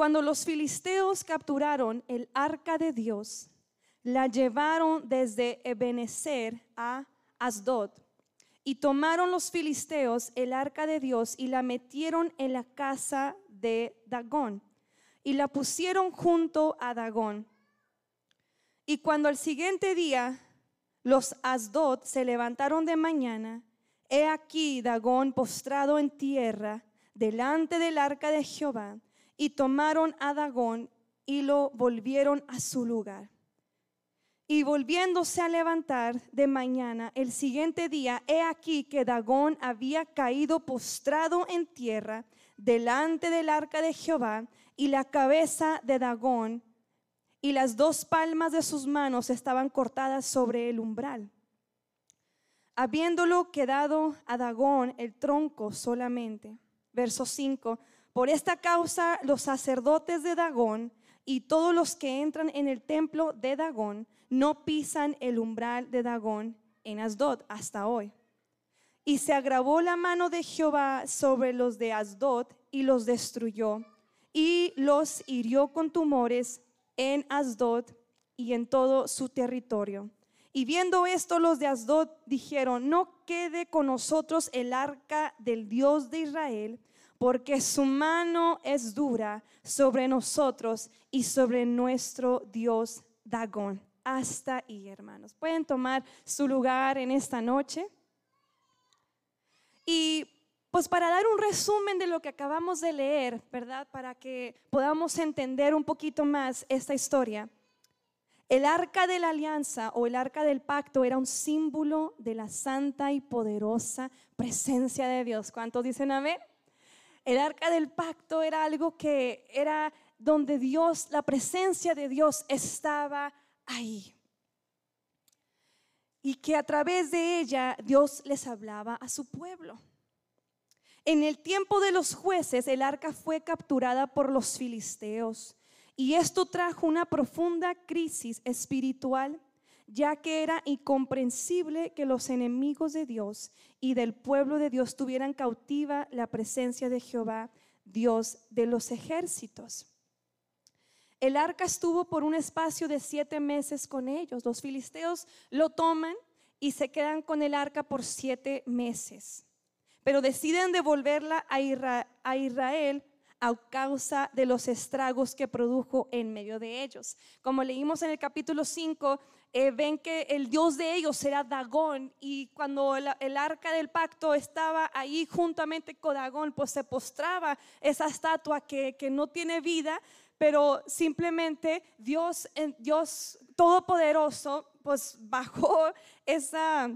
Cuando los filisteos capturaron el arca de Dios, la llevaron desde Ebenezer a Asdod. Y tomaron los filisteos el arca de Dios y la metieron en la casa de Dagón. Y la pusieron junto a Dagón. Y cuando al siguiente día los Asdod se levantaron de mañana, he aquí Dagón postrado en tierra delante del arca de Jehová, y tomaron a Dagón y lo volvieron a su lugar. Y volviéndose a levantar de mañana el siguiente día, he aquí que Dagón había caído postrado en tierra delante del arca de Jehová, y la cabeza de Dagón y las dos palmas de sus manos estaban cortadas sobre el umbral. Habiéndolo quedado a Dagón el tronco solamente. Verso 5. Por esta causa los sacerdotes de Dagón y todos los que entran en el templo de Dagón no pisan el umbral de Dagón en Asdod hasta hoy. Y se agravó la mano de Jehová sobre los de Asdod y los destruyó y los hirió con tumores en Asdod y en todo su territorio. Y viendo esto, los de Asdod dijeron, no quede con nosotros el arca del Dios de Israel, porque su mano es dura sobre nosotros y sobre nuestro Dios Dagón. Hasta ahí, hermanos. Pueden tomar su lugar en esta noche. Y pues para dar un resumen de lo que acabamos de leer, ¿verdad? Para que podamos entender un poquito más esta historia. El arca de la alianza o el arca del pacto era un símbolo de la santa y poderosa presencia de Dios. ¿Cuántos dicen amén? El arca del pacto era algo que era donde Dios, la presencia de Dios estaba ahí. Y que a través de ella Dios les hablaba a su pueblo. En el tiempo de los jueces, el arca fue capturada por los filisteos y esto trajo una profunda crisis espiritual, ya que era incomprensible que los enemigos de Dios y del pueblo de Dios tuvieran cautiva la presencia de Jehová, Dios de los ejércitos. El arca estuvo por un espacio de siete meses con ellos. Los filisteos lo toman y se quedan con el arca por siete meses pero deciden devolverla a Israel a causa de los estragos que produjo en medio de ellos. Como leímos en el capítulo 5, eh, ven que el Dios de ellos era Dagón y cuando el, arca del pacto estaba ahí juntamente con Dagón, pues se postraba esa estatua que, que no tiene vida, pero simplemente Dios, Dios Todopoderoso, pues bajó esa,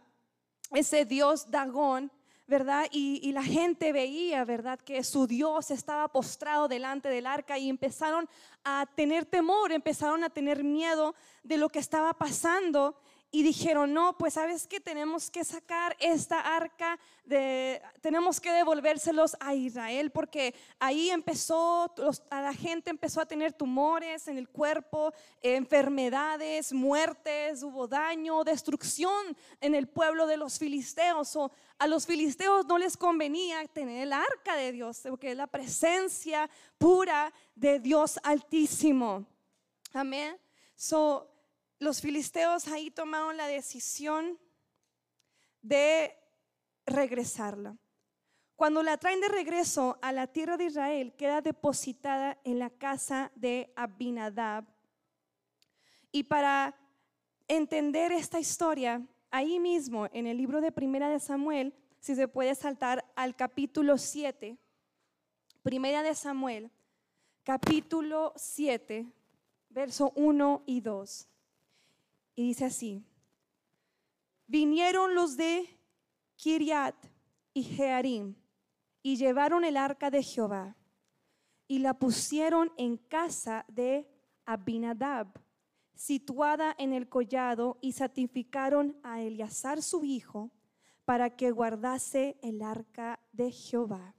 ese Dios Dagón ¿verdad? Y, la gente veía, ¿verdad? Que su Dios estaba postrado delante del arca y empezaron a tener temor, empezaron a tener miedo de lo que estaba pasando y dijeron, no, pues sabes que tenemos que sacar esta arca, de, tenemos que devolvérselos a Israel, porque ahí empezó, a la gente empezó a tener tumores en el cuerpo, enfermedades, muertes, hubo daño, destrucción en el pueblo de los filisteos. O a los filisteos no les convenía tener el arca de Dios, porque es la presencia pura de Dios altísimo. Amén. So, los filisteos ahí tomaron la decisión de regresarla. Cuando la traen de regreso a la tierra de Israel, queda depositada en la casa de Abinadab. Y para entender esta historia, ahí mismo en el libro de Primera de Samuel, si se puede saltar al capítulo 7, Primera de Samuel, capítulo 7, verso 1 y 2. Y dice así, vinieron los de Kiriat y Jearim y llevaron el arca de Jehová y la pusieron en casa de Abinadab, situada en el collado, y santificaron a Eleazar su hijo para que guardase el arca de Jehová.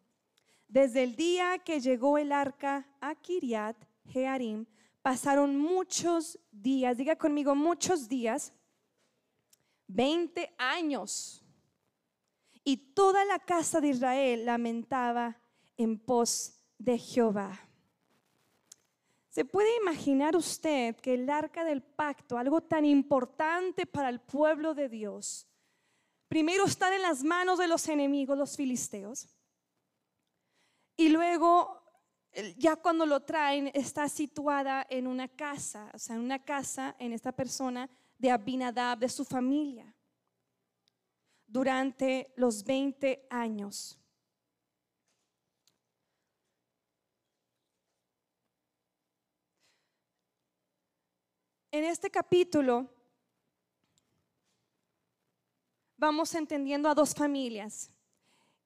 Desde el día que llegó el arca a Kiriat Jearim, pasaron muchos días, diga conmigo muchos días, 20 años. Y toda la casa de Israel lamentaba en pos de Jehová. ¿Se puede imaginar usted que el arca del pacto, algo tan importante para el pueblo de Dios, primero está en las manos de los enemigos, los filisteos, y luego ya cuando lo traen está situada en una casa, o sea, en una casa en esta persona de Abinadab, de su familia, durante los 20 años. En este capítulo vamos entendiendo a dos familias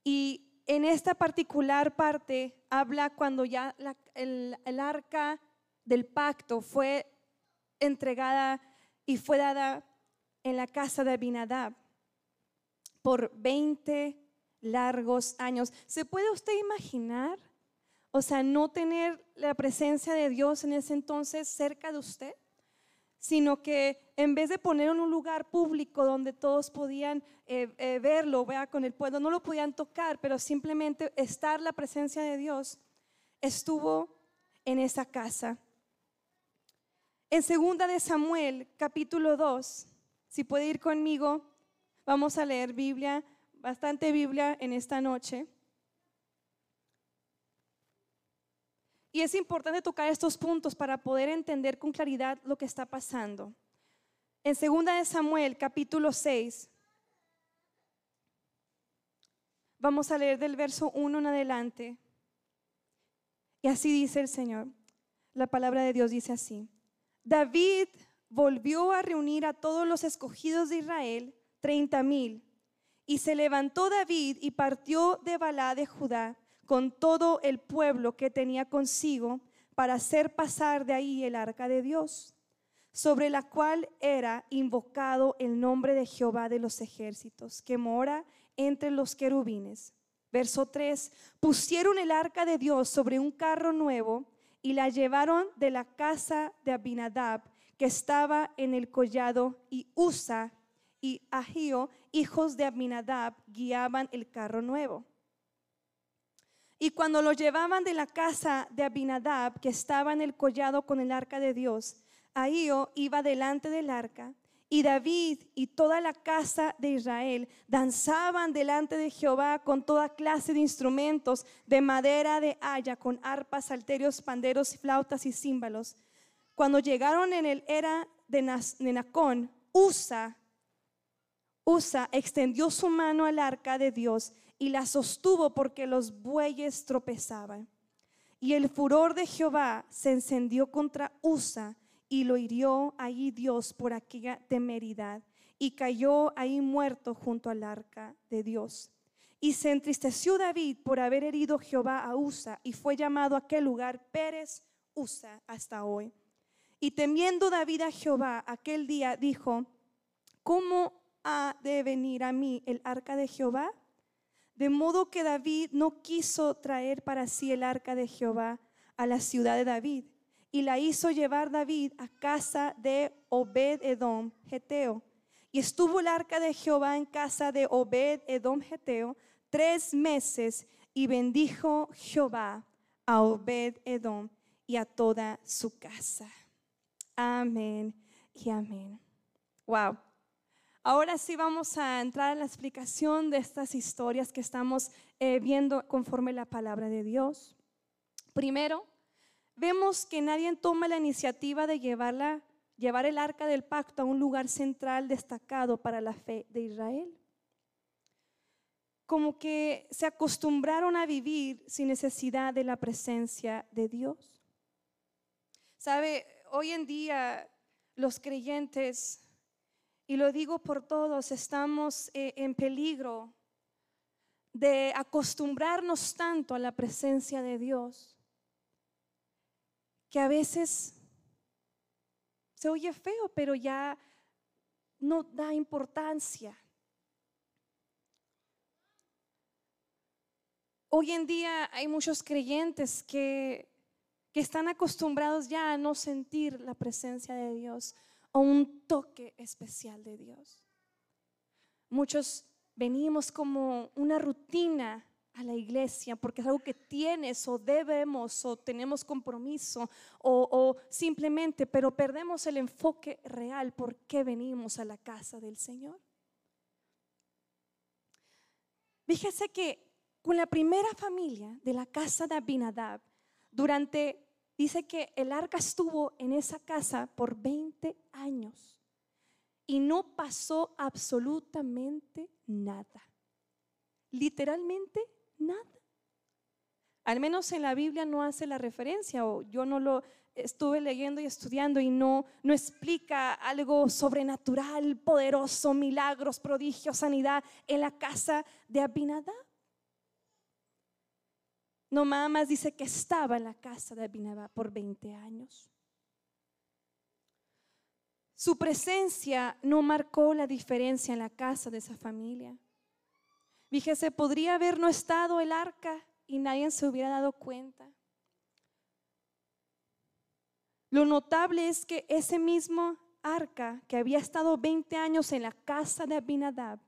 y en esta particular parte habla cuando ya el, el arca del pacto fue entregada y fue dada en la casa de Abinadab por 20 largos años. ¿Se puede usted imaginar? O sea, no tener la presencia de Dios en ese entonces cerca de usted sino que en vez de ponerlo en un lugar público donde todos podían eh, eh, verlo, vea, con el pueblo, no lo podían tocar, pero simplemente estar la presencia de Dios, estuvo en esa casa. En segunda de Samuel, capítulo 2, si puede ir conmigo, vamos a leer Biblia, bastante Biblia en esta noche. Y es importante tocar estos puntos para poder entender con claridad lo que está pasando. En 2 de Samuel, capítulo 6, vamos a leer del verso 1 en adelante. Y así dice el Señor. La palabra de Dios dice así. David volvió a reunir a todos los escogidos de Israel, treinta mil. Y se levantó David y partió de Balá de Judá con todo el pueblo que tenía consigo para hacer pasar de ahí el arca de Dios, sobre la cual era invocado el nombre de Jehová de los ejércitos, que mora entre los querubines. Verso 3, pusieron el arca de Dios sobre un carro nuevo y la llevaron de la casa de Abinadab, que estaba en el collado, y Usa y Ahío, hijos de Abinadab, guiaban el carro nuevo. Y cuando lo llevaban de la casa de Abinadab, que estaba en el collado con el arca de Dios, Ahío iba delante del arca. Y David y toda la casa de Israel danzaban delante de Jehová con toda clase de instrumentos de madera de haya, con arpas, salterios, panderos, flautas y címbalos. Cuando llegaron en el era de Nacón, Usa, Usa extendió su mano al arca de Dios y la sostuvo porque los bueyes tropezaban. Y el furor de Jehová se encendió contra Usa y lo hirió ahí Dios por aquella temeridad y cayó ahí muerto junto al arca de Dios. Y se entristeció David por haber herido Jehová a Usa y fue llamado a aquel lugar Pérez Usa hasta hoy. Y temiendo David a Jehová aquel día dijo, ¿cómo ha de venir a mí el arca de Jehová? De modo que David no quiso traer para sí el arca de Jehová a la ciudad de David y la hizo llevar David a casa de Obed Edom Geteo. Y estuvo el arca de Jehová en casa de Obed Edom Geteo tres meses y bendijo Jehová a Obed Edom y a toda su casa. Amén y amén. Wow. Ahora sí vamos a entrar en la explicación de estas historias que estamos eh, viendo conforme la palabra de Dios. Primero, vemos que nadie toma la iniciativa de llevarla, llevar el arca del pacto a un lugar central destacado para la fe de Israel. Como que se acostumbraron a vivir sin necesidad de la presencia de Dios. Sabe, hoy en día los creyentes y lo digo por todos, estamos eh, en peligro de acostumbrarnos tanto a la presencia de Dios que a veces se oye feo, pero ya no da importancia. Hoy en día hay muchos creyentes que, que están acostumbrados ya a no sentir la presencia de Dios o un toque especial de Dios. Muchos venimos como una rutina a la iglesia porque es algo que tienes o debemos o tenemos compromiso o, simplemente, pero perdemos el enfoque real por qué venimos a la casa del Señor. Fíjese que con la primera familia de la casa de Abinadab, durante, dice que el arca estuvo en esa casa por 20 años y no pasó absolutamente nada. Literalmente nada. Al menos en la Biblia no hace la referencia o yo no lo estuve leyendo y estudiando y no, no explica algo sobrenatural, poderoso, milagros, prodigios, sanidad en la casa de Abinadab. No más dice que estaba en la casa de Abinadab por 20 años. Su presencia no marcó la diferencia en la casa de esa familia. Fíjese, podría haber no estado el arca y nadie se hubiera dado cuenta. Lo notable es que ese mismo arca que había estado 20 años en la casa de Abinadab,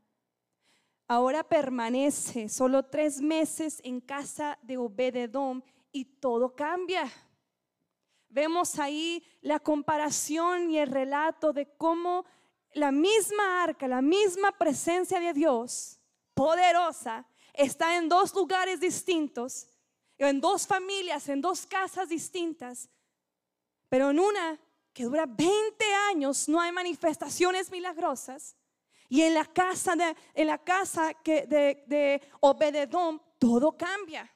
ahora permanece solo tres meses en casa de Obededom y todo cambia. Vemos ahí la comparación y el relato de cómo la misma arca, la misma presencia de Dios, poderosa, está en dos lugares distintos, en dos familias, en dos casas distintas, pero en una que dura 20 años no hay manifestaciones milagrosas. Y en la casa de, en la casa de, de todo cambia.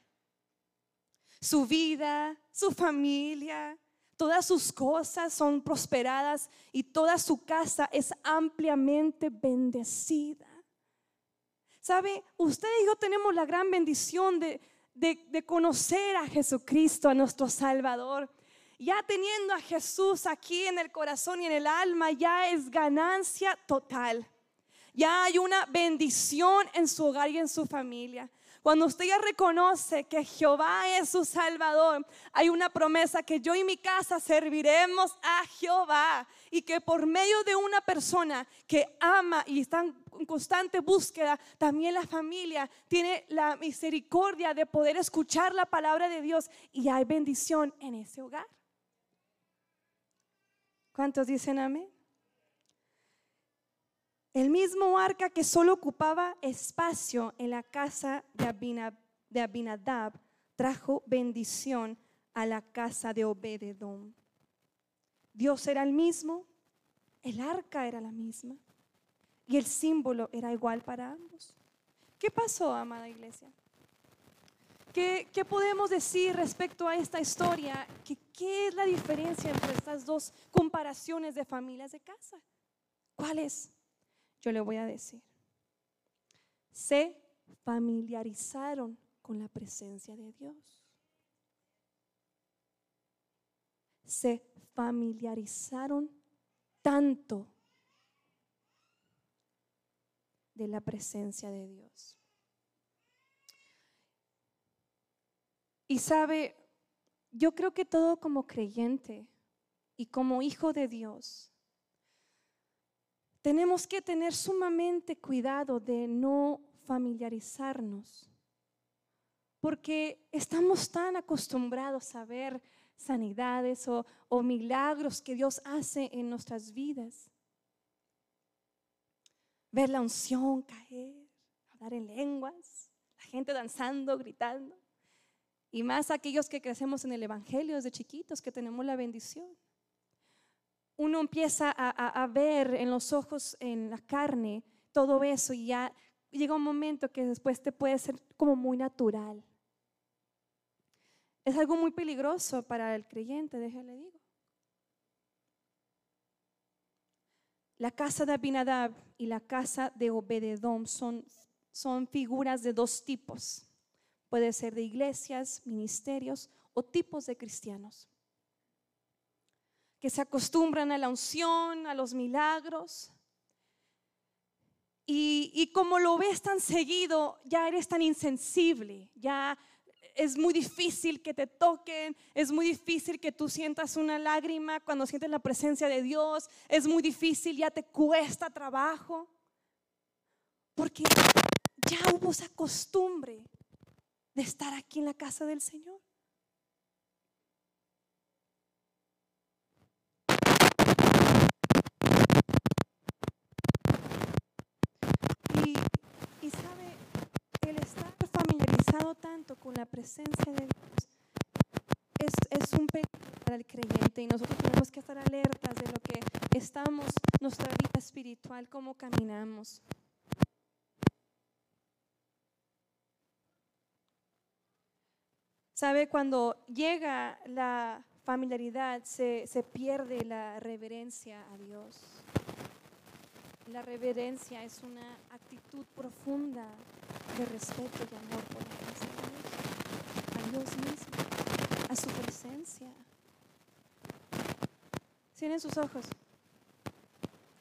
Su vida, su familia, todas sus cosas son prosperadas y toda su casa es ampliamente bendecida. ¿Sabe? Usted y yo tenemos la gran bendición de, de conocer a Jesucristo, a nuestro Salvador ya teniendo a Jesús aquí en el corazón y en el alma, ya es ganancia total. Ya hay una bendición en su hogar y en su familia. Cuando usted ya reconoce que Jehová es su Salvador, hay una promesa que yo y mi casa serviremos a Jehová y que por medio de una persona que ama y está en constante búsqueda, también la familia tiene la misericordia de poder escuchar la palabra de Dios y hay bendición en ese hogar. ¿Cuántos dicen amén? El mismo arca que solo ocupaba espacio en la casa de Abinadab trajo bendición a la casa de Obededom. Dios era el mismo, el arca era la misma y el símbolo era igual para ambos. ¿Qué pasó, amada iglesia? ¿Qué, podemos decir respecto a esta historia? ¿Qué es la diferencia entre estas dos comparaciones de familias de casa? ¿Cuál es? Yo le voy a decir. Se familiarizaron con la presencia de Dios. Se familiarizaron tanto de la presencia de Dios. Y sabe, yo creo que todo como creyente y como hijo de Dios, tenemos que tener sumamente cuidado de no familiarizarnos, porque estamos tan acostumbrados a ver sanidades o, milagros que Dios hace en nuestras vidas. Ver la unción caer, hablar en lenguas, la gente danzando, gritando. Y más aquellos que crecemos en el Evangelio desde chiquitos, que tenemos la bendición. Uno empieza a, ver en los ojos, en la carne, todo eso y ya llega un momento que después te puede ser como muy natural. Es algo muy peligroso para el creyente, déjale digo. La casa de Abinadab y la casa de Obededom son, son figuras de dos tipos. Puede ser de iglesias, ministerios o tipos de cristianos que se acostumbran a la unción, a los milagros. Y, y, como lo ves tan seguido, ya eres tan insensible, ya es muy difícil que te toquen, es muy difícil que tú sientas una lágrima cuando sientes la presencia de Dios, es muy difícil, ya te cuesta trabajo, porque ya hubo esa costumbre de estar aquí en la casa del Señor. Y, sabe, el estar tanto con la presencia de Dios es, es un peligro para el creyente y nosotros tenemos que estar alertas de lo que estamos, nuestra vida espiritual, cómo caminamos. Sabe, cuando llega la familiaridad, se, se, pierde la reverencia a Dios. La reverencia es una actitud profunda de respeto y amor por la Dios, a Dios mismo, a su presencia. Cierren sus ojos.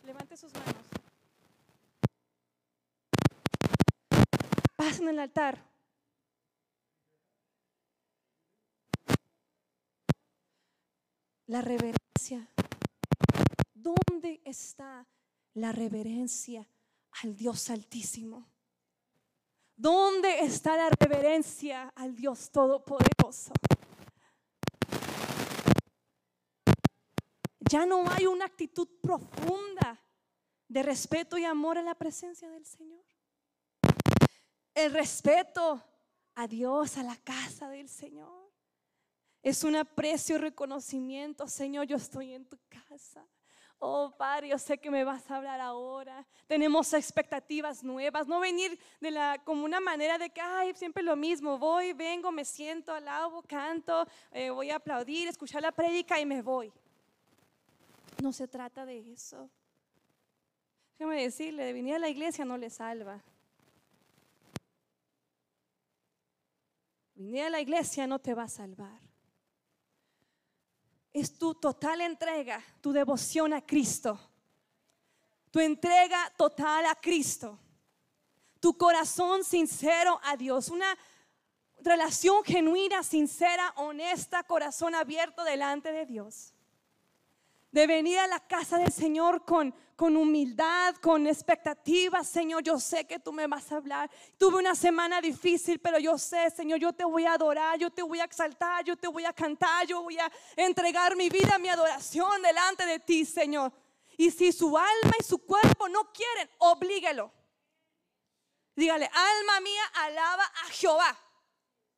Levante sus manos. Pasen el altar. La reverencia. ¿Dónde está la reverencia al Dios Altísimo? ¿Dónde está la reverencia al Dios Todopoderoso? Ya no hay una actitud profunda de respeto y amor a la presencia del Señor. El respeto a Dios, a la casa del Señor. Es un aprecio y reconocimiento, Señor, yo estoy en tu casa. Oh, Padre, yo sé que me vas a hablar ahora. Tenemos expectativas nuevas. No venir de la, como una manera de que, ay, siempre lo mismo. Voy, vengo, me siento, alabo, canto, eh, voy a aplaudir, escuchar la prédica y me voy. No se trata de eso. Déjame decirle, de venir a la iglesia no le salva. Venir a la iglesia no te va a salvar es tu total entrega, tu devoción a Cristo. Tu entrega total a Cristo. Tu corazón sincero a Dios. Una relación genuina, sincera, honesta, corazón abierto delante de Dios de venir a la casa del Señor con, con humildad, con expectativas. Señor, yo sé que tú me vas a hablar. Tuve una semana difícil, pero yo sé, Señor, yo te voy a adorar, yo te voy a exaltar, yo te voy a cantar, yo voy a entregar mi vida, mi adoración delante de ti, Señor. Y si su alma y su cuerpo no quieren, oblíguelo. Dígale, alma mía, alaba a Jehová.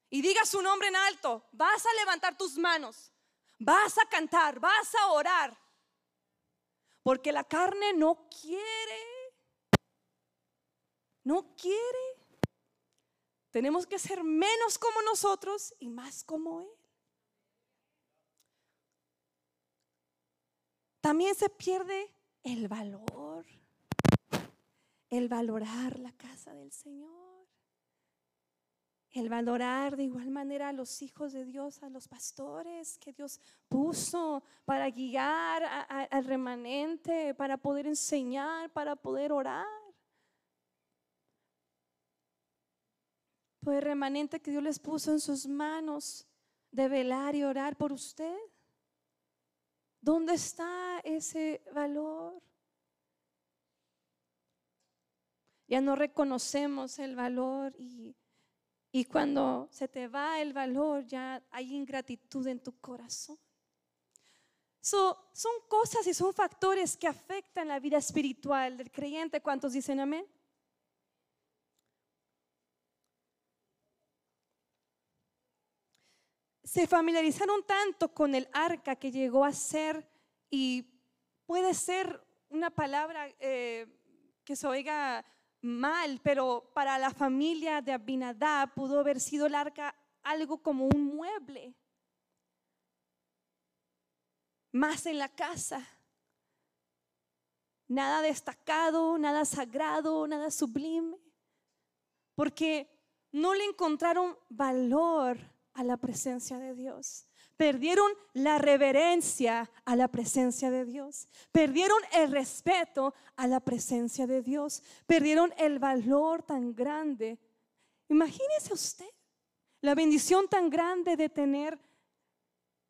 Y diga su nombre en alto. Vas a levantar tus manos. Vas a cantar, vas a orar. Porque la carne no quiere. No quiere. Tenemos que ser menos como nosotros y más como Él. También se pierde el valor, el valorar la casa del Señor el valorar de igual manera a los hijos de Dios, a los pastores que Dios puso para guiar al remanente, para poder enseñar, para poder orar. Pues el remanente que Dios les puso en sus manos de velar y orar por usted. ¿Dónde está ese valor? Ya no reconocemos el valor y y cuando se te va el valor, ya hay ingratitud en tu corazón. son cosas y son factores que afectan la vida espiritual del creyente. ¿Cuántos dicen amén? Se familiarizaron tanto con el arca que llegó a ser, y puede ser una palabra eh, que se oiga mal, pero para la familia de Abinadab pudo haber sido el arca algo como un mueble, más en la casa. Nada destacado, nada sagrado, nada sublime, porque no le encontraron valor a la presencia de Dios. Perdieron la reverencia a la presencia de Dios. Perdieron el respeto a la presencia de Dios. Perdieron el valor tan grande. Imagínese usted la bendición tan grande de tener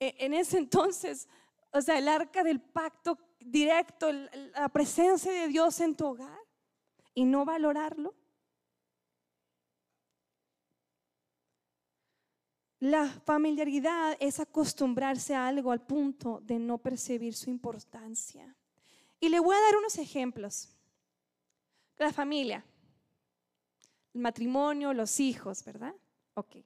e, en ese entonces, o sea, el arca del pacto directo, la presencia de Dios en tu hogar y no valorarlo. La familiaridad es acostumbrarse a algo al punto de no percibir su importancia. Y le voy a dar unos ejemplos. La familia, el matrimonio, los hijos, ¿verdad? Ok.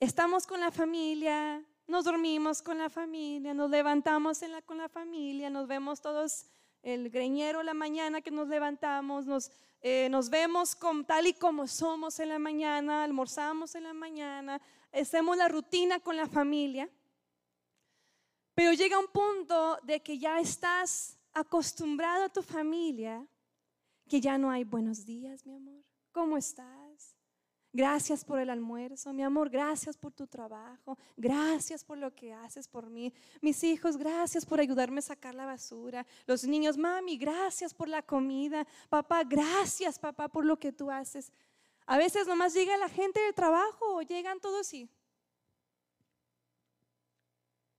Estamos con la familia, nos dormimos con la familia, nos levantamos con la familia, nos vemos todos el greñero la mañana que nos levantamos, nos, eh, nos vemos con, tal y como somos en la mañana, almorzamos en la mañana, hacemos la rutina con la familia. Pero llega un punto de que ya estás acostumbrado a tu familia, que ya no hay buenos días, mi amor. ¿Cómo estás? Gracias por el almuerzo, mi amor. Gracias por tu trabajo. Gracias por lo que haces por mí. Mis hijos, gracias por ayudarme a sacar la basura. Los niños, mami, gracias por la comida. Papá, gracias, papá, por lo que tú haces. A veces nomás llega la gente del trabajo llegan todos y,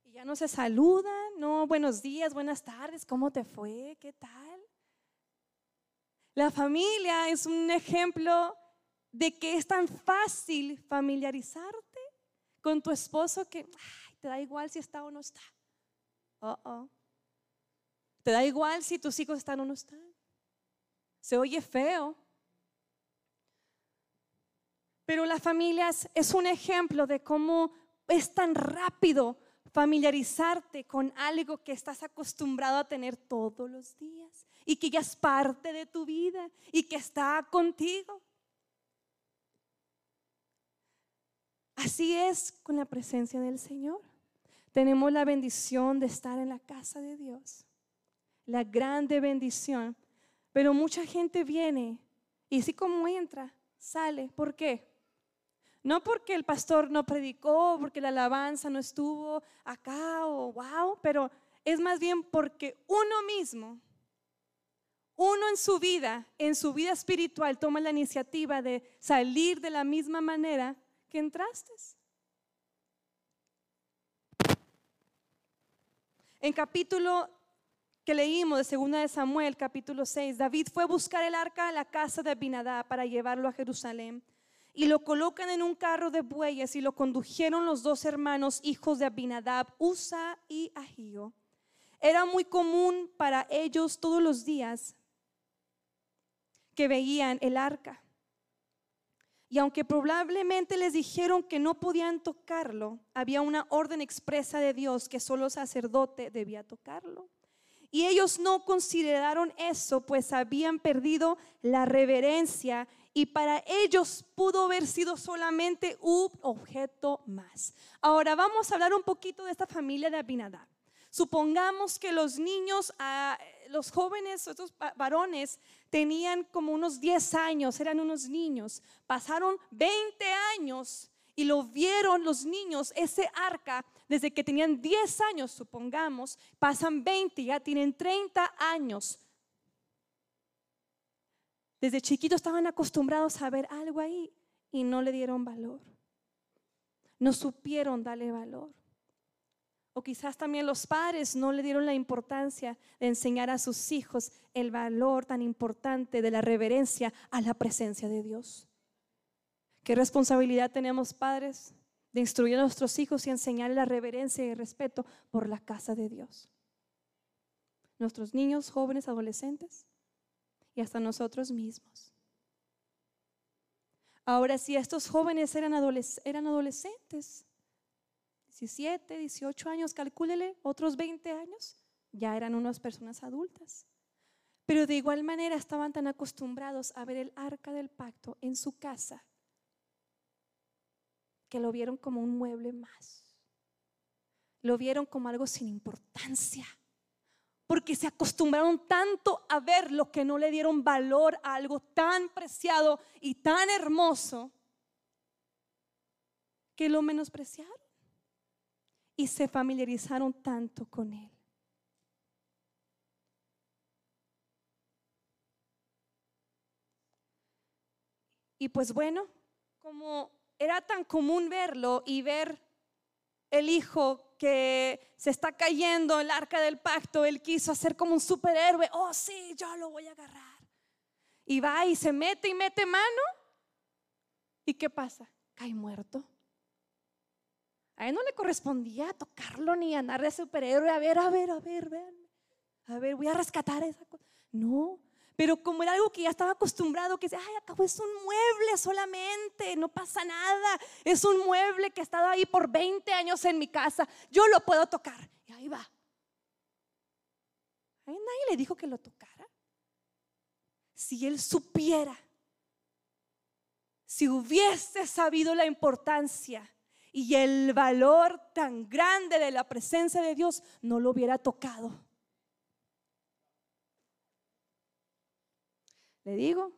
y ya no se saludan. No, buenos días, buenas tardes, ¿cómo te fue? ¿Qué tal? La familia es un ejemplo de que es tan fácil familiarizarte con tu esposo que te da igual si está o no está. Te da igual si tus hijos están o no están. Se oye feo. Pero la familia es un ejemplo de cómo es tan rápido familiarizarte con algo que estás acostumbrado a tener todos los días y que ya es parte de tu vida y que está contigo. Así es con la presencia del Señor. Tenemos la bendición de estar en la casa de Dios, la grande bendición. Pero mucha gente viene y así como entra, sale. ¿Por qué? No porque el pastor no predicó, porque la alabanza no estuvo acá o wow, pero es más bien porque uno mismo, uno en su vida, en su vida espiritual, toma la iniciativa de salir de la misma manera que entraste. En capítulo que leímos de segunda de Samuel, capítulo 6, David fue a buscar el arca a la casa de Abinadab para llevarlo a Jerusalén. Y lo colocan en un carro de bueyes y lo condujeron los dos hermanos, hijos de Abinadab, Usa y Ahío. Era muy común para ellos todos los días que veían el arca y aunque probablemente les dijeron que no podían tocarlo, había una orden expresa de Dios que solo sacerdote debía tocarlo. Y ellos no consideraron eso, pues habían perdido la reverencia y para ellos pudo haber sido solamente un objeto más. Ahora vamos a hablar un poquito de esta familia de Abinadab. Supongamos que los niños, ah, los jóvenes, estos varones, tenían como unos 10 años, eran unos niños. Pasaron 20 años y lo vieron los niños, ese arca, desde que tenían 10 años, supongamos, pasan 20, ya tienen 30 años. Desde chiquitos estaban acostumbrados a ver algo ahí y no le dieron valor. No supieron darle valor. O quizás también los padres no le dieron la importancia de enseñar a sus hijos el valor tan importante de la reverencia a la presencia de Dios. ¿Qué responsabilidad tenemos padres de instruir a nuestros hijos y enseñar la reverencia y el respeto por la casa de Dios? Nuestros niños, jóvenes, adolescentes y hasta nosotros mismos. Ahora, si estos jóvenes eran, eran adolescentes, 17, 18 años, calcúlele, otros 20 años, ya eran unas personas adultas. Pero de igual manera estaban tan acostumbrados a ver el arca del pacto en su casa que lo vieron como un mueble más. Lo vieron como algo sin importancia. Porque se acostumbraron tanto a ver lo que no le dieron valor a algo tan preciado y tan hermoso que lo menospreciaron y se familiarizaron tanto con él. Y pues bueno, como era tan común verlo y ver el hijo que se está cayendo el arca del pacto, él quiso hacer como un superhéroe, oh sí, yo lo voy a agarrar. Y va y se mete y mete mano. ¿Y qué pasa? Cae muerto. A él no le correspondía tocarlo ni andar de superhéroe. A ver, a ver, a ver, vean. A ver, voy a rescatar esa cosa. No, pero como era algo que ya estaba acostumbrado, que dice, ay, acabo es un mueble solamente, no pasa nada. Es un mueble que ha estado ahí por 20 años en mi casa. Yo lo puedo tocar. Y ahí va. Ahí nadie le dijo que lo tocara. Si él supiera, si hubiese sabido la importancia y el valor tan grande de la presencia de Dios, no lo hubiera tocado. Le digo,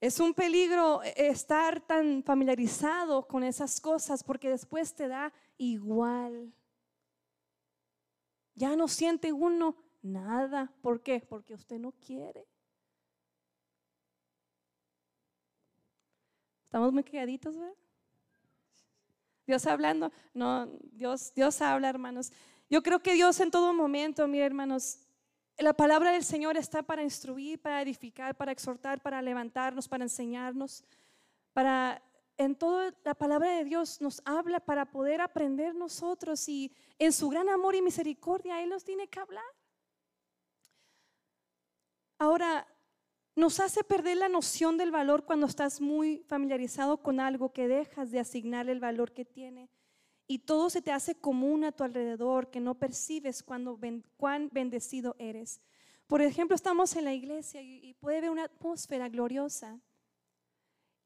es un peligro estar tan familiarizado con esas cosas porque después te da igual. Ya no siente uno nada. ¿Por qué? Porque usted no quiere. Estamos muy quedaditos, ¿verdad? Dios hablando. No, Dios, Dios habla, hermanos. Yo creo que Dios en todo momento, mire, hermanos, la palabra del Señor está para instruir, para edificar, para exhortar, para levantarnos, para enseñarnos, para en toda la palabra de Dios nos habla para poder aprender nosotros y en su gran amor y misericordia Él nos tiene que hablar. Ahora, nos hace perder la noción del valor cuando estás muy familiarizado con algo que dejas de asignarle el valor que tiene y todo se te hace común a tu alrededor que no percibes cuando cuán bendecido eres. Por ejemplo, estamos en la iglesia y, puede ver una atmósfera gloriosa.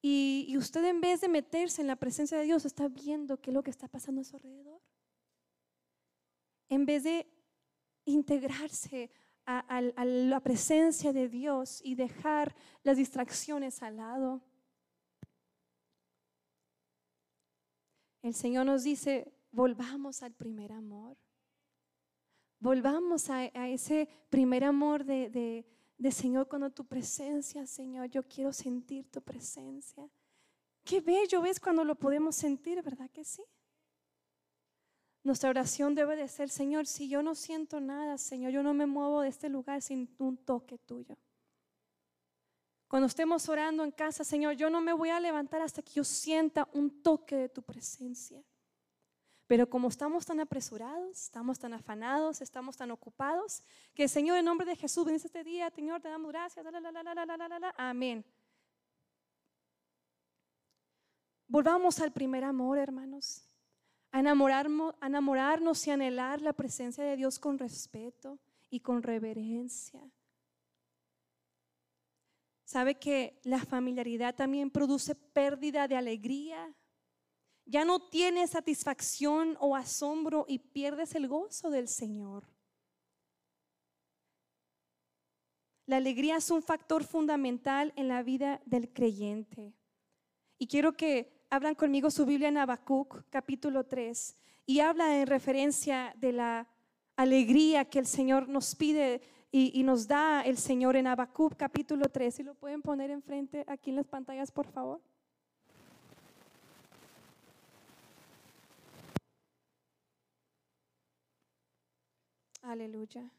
Y, y, usted en vez de meterse en la presencia de Dios está viendo qué es lo que está pasando a su alrededor. En vez de integrarse a la presencia de Dios y dejar las distracciones al lado. El Señor nos dice, volvamos al primer amor. Volvamos a, ese primer amor de, de, Señor, cuando tu presencia, Señor, yo quiero sentir tu presencia. Qué bello ves cuando lo podemos sentir, ¿verdad que sí? Nuestra oración debe de ser, Señor, si yo no siento nada, Señor, yo no me muevo de este lugar sin un toque tuyo. Cuando estemos orando en casa, Señor, yo no me voy a levantar hasta que yo sienta un toque de tu presencia. Pero como estamos tan apresurados, estamos tan afanados, estamos tan ocupados, que Señor, en nombre de Jesús, bendice este día, Señor, te damos gracias. Amén. Volvamos al primer amor, hermanos. A enamorarnos y anhelar la presencia de Dios con respeto y con reverencia. ¿Sabe que la familiaridad también produce pérdida de alegría? Ya no tienes satisfacción o asombro y pierdes el gozo del Señor. La alegría es un factor fundamental en la vida del creyente. Y quiero que abran conmigo su Biblia en Habacuc, capítulo 3, y habla en referencia de la alegría que el Señor nos pide y, nos da el Señor en Habacuc capítulo 3. Si lo pueden poner enfrente aquí en las pantallas, por favor. Aleluya.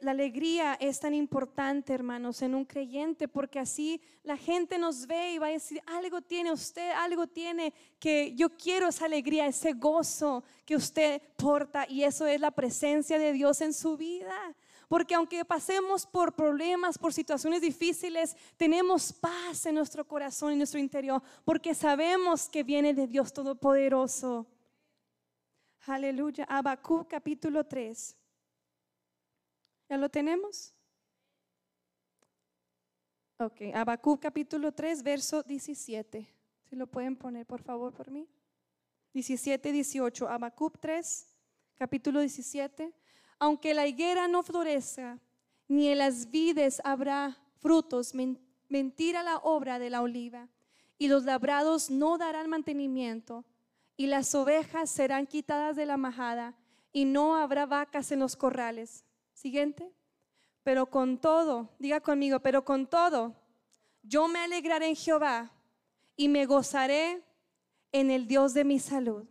La alegría es tan importante, hermanos, en un creyente, porque así la gente nos ve y va a decir, algo tiene usted, algo tiene que yo quiero esa alegría, ese gozo que usted porta, y eso es la presencia de Dios en su vida. Porque aunque pasemos por problemas, por situaciones difíciles, tenemos paz en nuestro corazón y en nuestro interior, porque sabemos que viene de Dios Todopoderoso. Aleluya. Habacuc capítulo 3. ¿Ya lo tenemos? Ok, Habacuc capítulo 3, verso 17. Si lo pueden poner, por favor, por mí. 17, 18. Habacuc 3, capítulo 17. Aunque la higuera no florezca, ni en las vides habrá frutos, mentira la obra de la oliva, y los labrados no darán mantenimiento, y las ovejas serán quitadas de la majada, y no habrá vacas en los corrales. Siguiente. Pero con todo, diga conmigo, pero con todo, yo me alegraré en Jehová y me gozaré en el Dios de mi salud.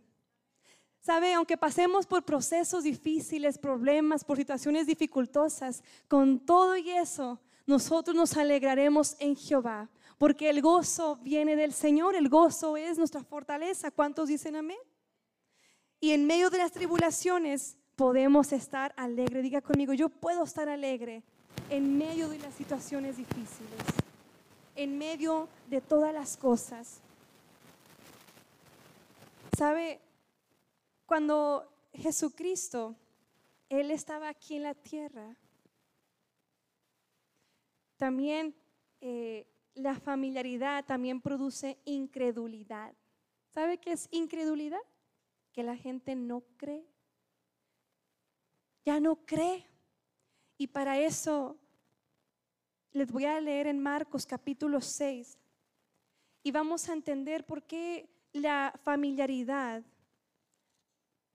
Sabe, aunque pasemos por procesos difíciles, problemas, por situaciones dificultosas, con todo y eso, nosotros nos alegraremos en Jehová. porque el gozo viene del Señor, el gozo es nuestra fortaleza. ¿Cuántos dicen amén? Y en medio de las tribulaciones podemos estar alegre. Diga conmigo, yo puedo estar alegre en medio de las situaciones difíciles, en medio de todas las cosas. ¿Sabe? Cuando Jesucristo, Él estaba aquí en la tierra, también eh, la familiaridad también produce incredulidad. ¿Sabe qué es incredulidad? Que la gente no cree. Ya no cree. Y para eso les voy a leer en Marcos capítulo 6 y vamos a entender por qué la familiaridad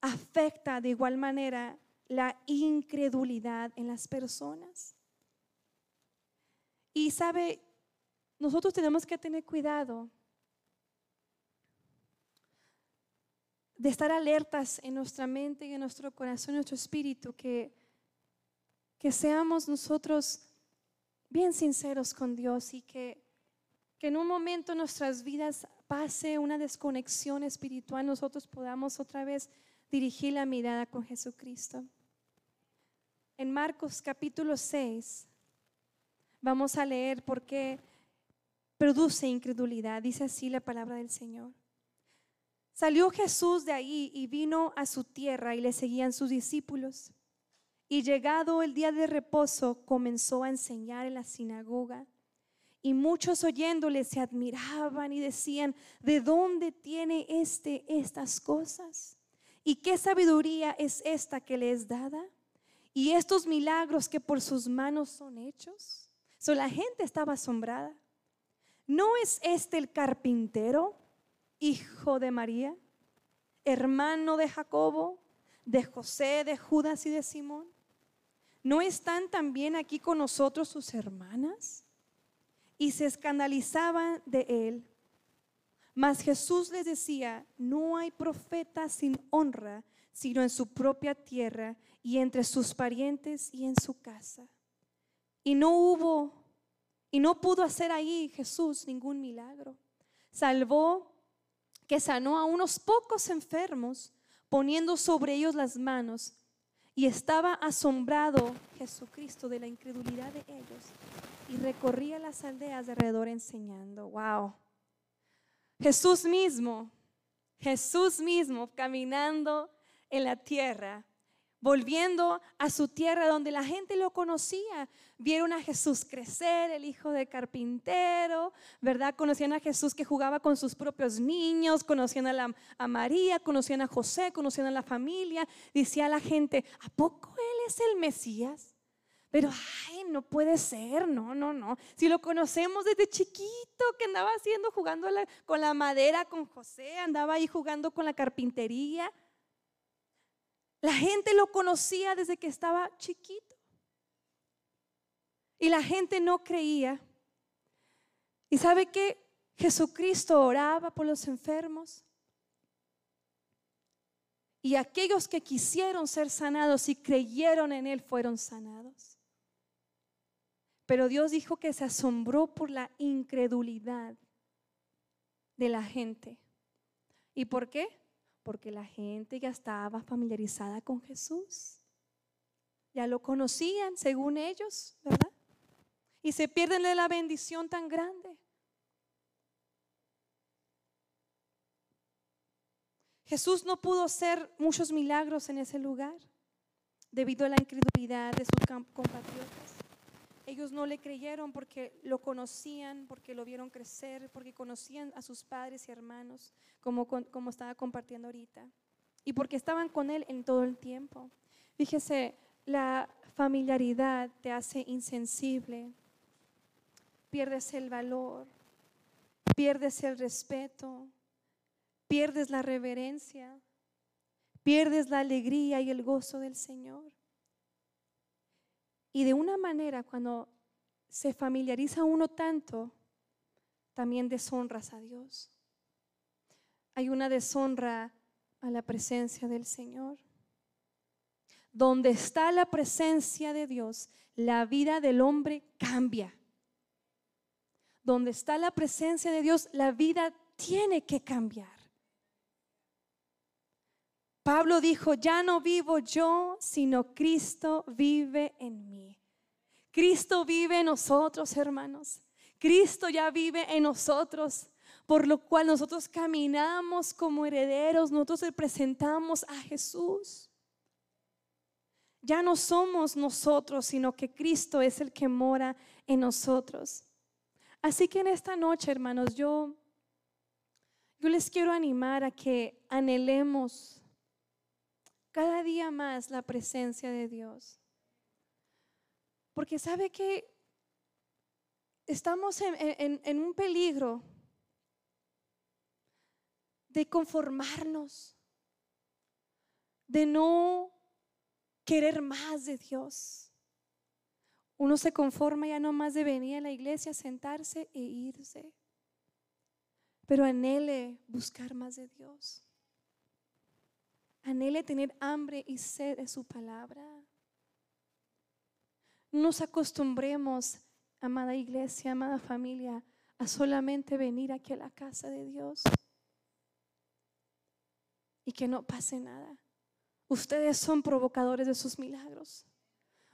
afecta de igual manera la incredulidad en las personas. Y sabe, nosotros tenemos que tener cuidado de estar alertas en nuestra mente y en nuestro corazón, en nuestro espíritu, que, que seamos nosotros bien sinceros con Dios y que, que en un momento en nuestras vidas pase una desconexión espiritual, nosotros podamos otra vez dirigir la mirada con Jesucristo. En Marcos capítulo 6 vamos a leer por qué produce incredulidad. Dice así la palabra del Señor. Salió Jesús de ahí y vino a su tierra y le seguían sus discípulos. Y llegado el día de reposo, comenzó a enseñar en la sinagoga. Y muchos oyéndole se admiraban y decían, ¿de dónde tiene este estas cosas? ¿Y qué sabiduría es esta que le es dada? ¿Y estos milagros que por sus manos son hechos? So, la gente estaba asombrada. ¿No es este el carpintero, hijo de María, hermano de Jacobo, de José, de Judas y de Simón? ¿No están también aquí con nosotros sus hermanas? Y se escandalizaban de él. Mas Jesús les decía, no hay profeta sin honra, sino en su propia tierra y entre sus parientes y en su casa. Y no hubo, y no pudo hacer ahí Jesús ningún milagro. Salvó que sanó a unos pocos enfermos, poniendo sobre ellos las manos y estaba asombrado Jesucristo de la incredulidad de ellos y recorría las aldeas de alrededor enseñando. Wow. Jesús mismo, Jesús mismo caminando en la tierra, volviendo a su tierra donde la gente lo conocía. Vieron a Jesús crecer, el hijo de carpintero, ¿verdad? Conocían a Jesús que jugaba con sus propios niños, conocían a, María, conocían a José, conocían a la familia. Decía la gente, ¿a poco Él es el Mesías? Pero, ay, no puede ser, no, no, no. Si lo conocemos desde chiquito, que andaba haciendo, jugando con la madera con José, andaba ahí jugando con la carpintería. La gente lo conocía desde que estaba chiquito. Y la gente no creía. ¿Y sabe que Jesucristo oraba por los enfermos? Y aquellos que quisieron ser sanados y creyeron en Él fueron sanados. Pero Dios dijo que se asombró por la incredulidad de la gente. ¿Y por qué? Porque la gente ya estaba familiarizada con Jesús. Ya lo conocían, según ellos, ¿verdad? Y se pierden de la bendición tan grande. Jesús no pudo hacer muchos milagros en ese lugar debido a la incredulidad de sus compatriotas. Ellos no le creyeron porque lo conocían, porque lo vieron crecer, porque conocían a sus padres y hermanos, como, como estaba compartiendo ahorita, y porque estaban con él en todo el tiempo. Fíjese, la familiaridad te hace insensible, pierdes el valor, pierdes el respeto, pierdes la reverencia, pierdes la alegría y el gozo del Señor. Y de una manera, cuando se familiariza uno tanto, también deshonras a Dios. Hay una deshonra a la presencia del Señor. Donde está la presencia de Dios, la vida del hombre cambia. donde está la presencia de Dios, la vida tiene que cambiar. Pablo dijo, ya no vivo yo, sino Cristo vive en mí. Cristo vive en nosotros, hermanos. Cristo ya vive en nosotros, por lo cual nosotros caminamos como herederos, nosotros representamos a Jesús. Ya no somos nosotros, sino que Cristo es el que mora en nosotros. Así que en esta noche, hermanos, yo, yo les quiero animar a que anhelemos cada día más la presencia de Dios. Porque sabe que estamos en, un peligro de conformarnos, de no querer más de Dios. Uno se conforma ya no más de venir a la iglesia, sentarse e irse. Pero anhele buscar más de Dios. Anhele tener hambre y sed de su palabra. Nos acostumbremos, amada iglesia, amada familia, a solamente venir aquí a la casa de Dios y que no pase nada. Ustedes son provocadores de sus milagros.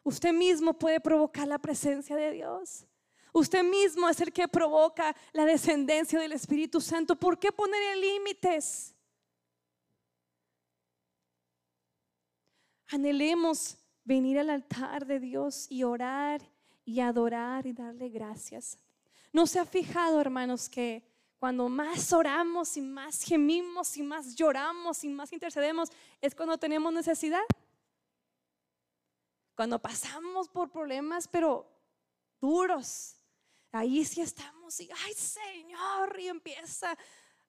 Usted mismo puede provocar la presencia de Dios. Usted mismo es el que provoca la descendencia del Espíritu Santo. ¿Por qué poner límites? Anhelemos venir al altar de Dios y orar y adorar y darle gracias. ¿No se ha fijado, hermanos, que cuando más oramos y más gemimos y más lloramos y más intercedemos es cuando tenemos necesidad? Cuando pasamos por problemas, pero duros, ahí sí estamos y, ay Señor, y empieza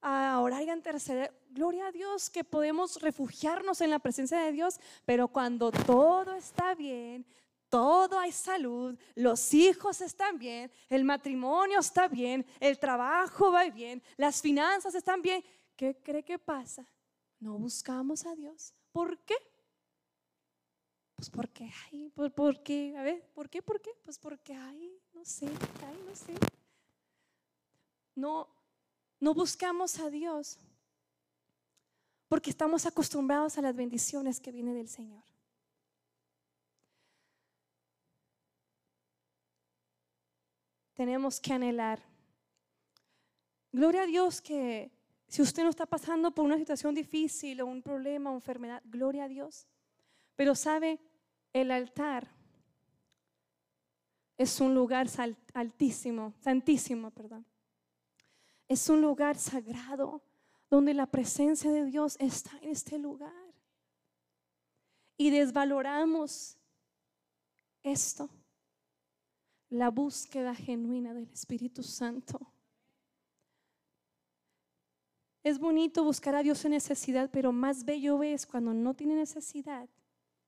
a orar y a interceder. Gloria a Dios que podemos refugiarnos en la presencia de Dios, pero cuando todo está bien, todo hay salud, los hijos están bien, el matrimonio está bien, el trabajo va bien, las finanzas están bien, ¿qué cree que pasa? No buscamos a Dios. ¿Por qué? Pues porque hay, por, por qué, a ver, ¿por qué? ¿Por qué? Pues porque hay, no sé, hay, no sé. No, no buscamos a Dios porque estamos acostumbrados a las bendiciones que vienen del Señor. Tenemos que anhelar. Gloria a Dios que si usted no está pasando por una situación difícil o un problema o enfermedad, gloria a Dios. Pero sabe, el altar es un lugar altísimo, santísimo, perdón. Es un lugar sagrado donde la presencia de Dios está en este lugar. Y desvaloramos esto, la búsqueda genuina del Espíritu Santo. Es bonito buscar a Dios en necesidad, pero más bello es cuando no tiene necesidad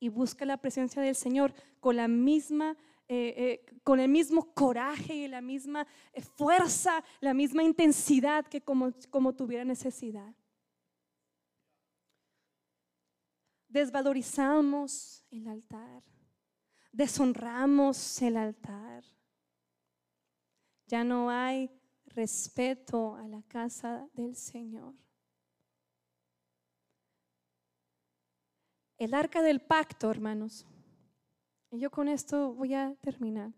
y busca la presencia del Señor con la misma eh, eh, con el mismo coraje y la misma eh, fuerza, la misma intensidad que como, como tuviera necesidad. Desvalorizamos el altar, deshonramos el altar. Ya no hay respeto a la casa del Señor. El arca del pacto, hermanos, y yo con esto voy a terminar.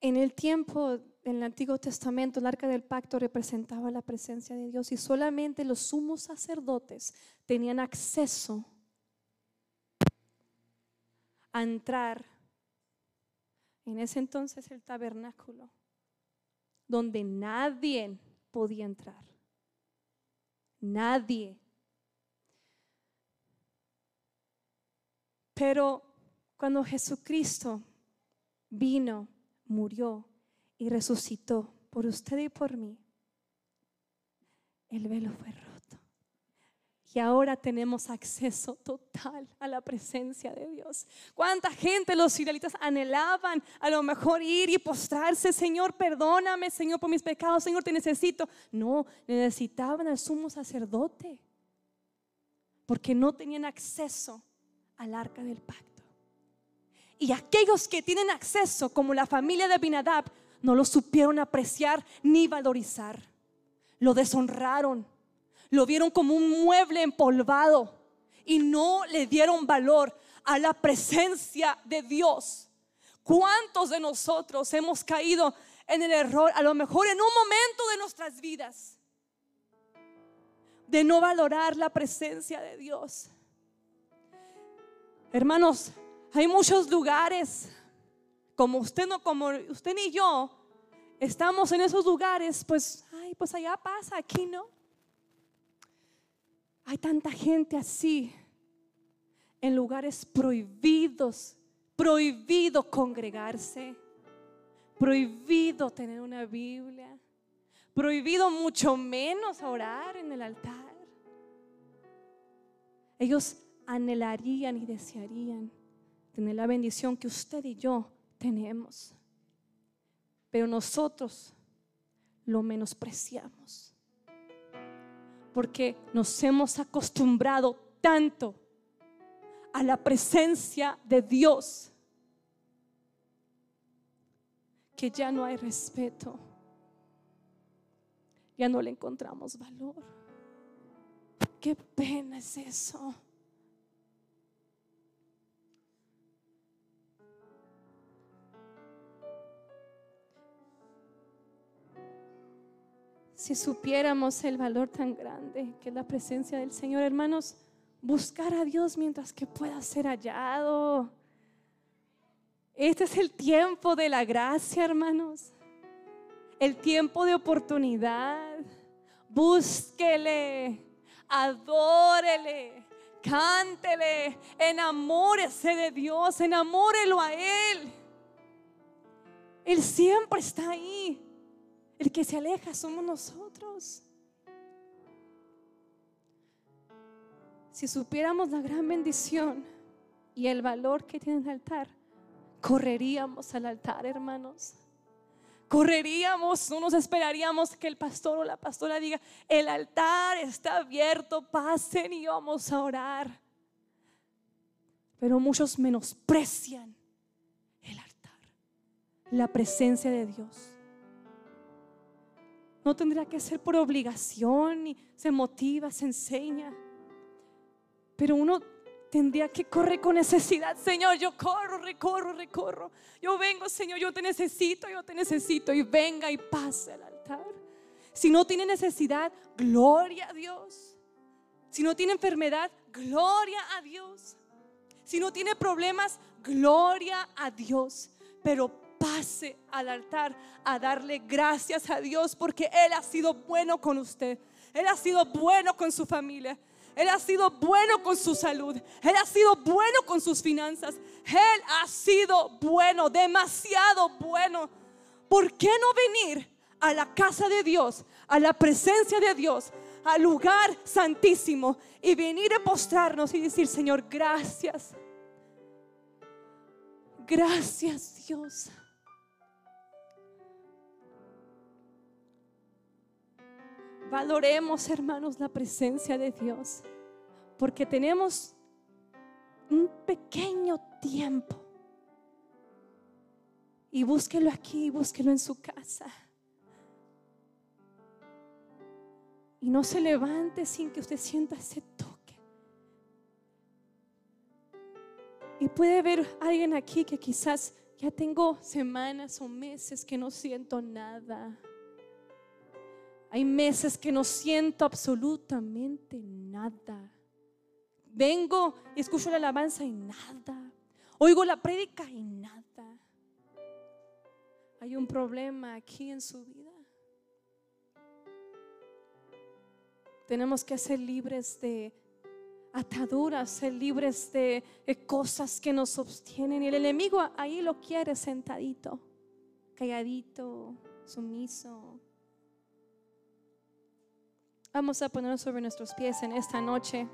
En el tiempo en el Antiguo Testamento, el arca del pacto representaba la presencia de Dios y solamente los sumos sacerdotes tenían acceso a entrar en ese entonces el tabernáculo, donde nadie podía entrar. Nadie. Pero cuando Jesucristo vino, murió y resucitó por usted y por mí, el velo fue roto. Y ahora tenemos acceso total a la presencia de Dios. ¿Cuánta gente los israelitas anhelaban a lo mejor ir y postrarse? Señor, perdóname, Señor, por mis pecados. Señor, te necesito. No, necesitaban al sumo sacerdote. Porque no tenían acceso al arca del pacto. Y aquellos que tienen acceso, como la familia de Abinadab, no lo supieron apreciar ni valorizar. Lo deshonraron, lo vieron como un mueble empolvado y no le dieron valor a la presencia de Dios. ¿Cuántos de nosotros hemos caído en el error, a lo mejor en un momento de nuestras vidas, de no valorar la presencia de Dios? Hermanos, hay muchos lugares, como usted no, como usted ni yo, estamos en esos lugares, pues, ay, pues allá pasa, aquí no. Hay tanta gente así en lugares prohibidos, prohibido congregarse, prohibido tener una Biblia, prohibido mucho menos orar en el altar. Ellos anhelarían y desearían tener la bendición que usted y yo tenemos, pero nosotros lo menospreciamos porque nos hemos acostumbrado tanto a la presencia de Dios que ya no hay respeto, ya no le encontramos valor. Qué pena es eso. Si supiéramos el valor tan grande que es la presencia del Señor, hermanos, buscar a Dios mientras que pueda ser hallado. Este es el tiempo de la gracia, hermanos. El tiempo de oportunidad. Búsquele, adórele, cántele, enamórese de Dios, enamórelo a Él. Él siempre está ahí. El que se aleja somos nosotros. Si supiéramos la gran bendición y el valor que tiene el altar, correríamos al altar, hermanos. Correríamos, no nos esperaríamos que el pastor o la pastora diga, el altar está abierto, pasen y vamos a orar. Pero muchos menosprecian el altar, la presencia de Dios. No tendría que ser por obligación, y se motiva, se enseña. Pero uno tendría que correr con necesidad. Señor, yo corro, recorro, recorro. Yo vengo, Señor, yo te necesito, yo te necesito. Y venga y pase al altar. Si no tiene necesidad, gloria a Dios. Si no tiene enfermedad, gloria a Dios. Si no tiene problemas, gloria a Dios. Pero pase al altar a darle gracias a Dios porque Él ha sido bueno con usted. Él ha sido bueno con su familia. Él ha sido bueno con su salud. Él ha sido bueno con sus finanzas. Él ha sido bueno, demasiado bueno. ¿Por qué no venir a la casa de Dios, a la presencia de Dios, al lugar santísimo y venir a postrarnos y decir, Señor, gracias. Gracias Dios. Valoremos, hermanos, la presencia de Dios, porque tenemos un pequeño tiempo. Y búsquelo aquí, búsquelo en su casa. Y no se levante sin que usted sienta ese toque. Y puede haber alguien aquí que quizás ya tengo semanas o meses que no siento nada. Hay meses que no siento absolutamente nada. Vengo y escucho la alabanza y nada. Oigo la prédica y nada. Hay un problema aquí en su vida. Tenemos que ser libres de ataduras, ser libres de, cosas que nos sostienen. Y el enemigo ahí lo quiere sentadito, calladito, sumiso. Vamos a ponernos sobre nuestros pies en esta noche.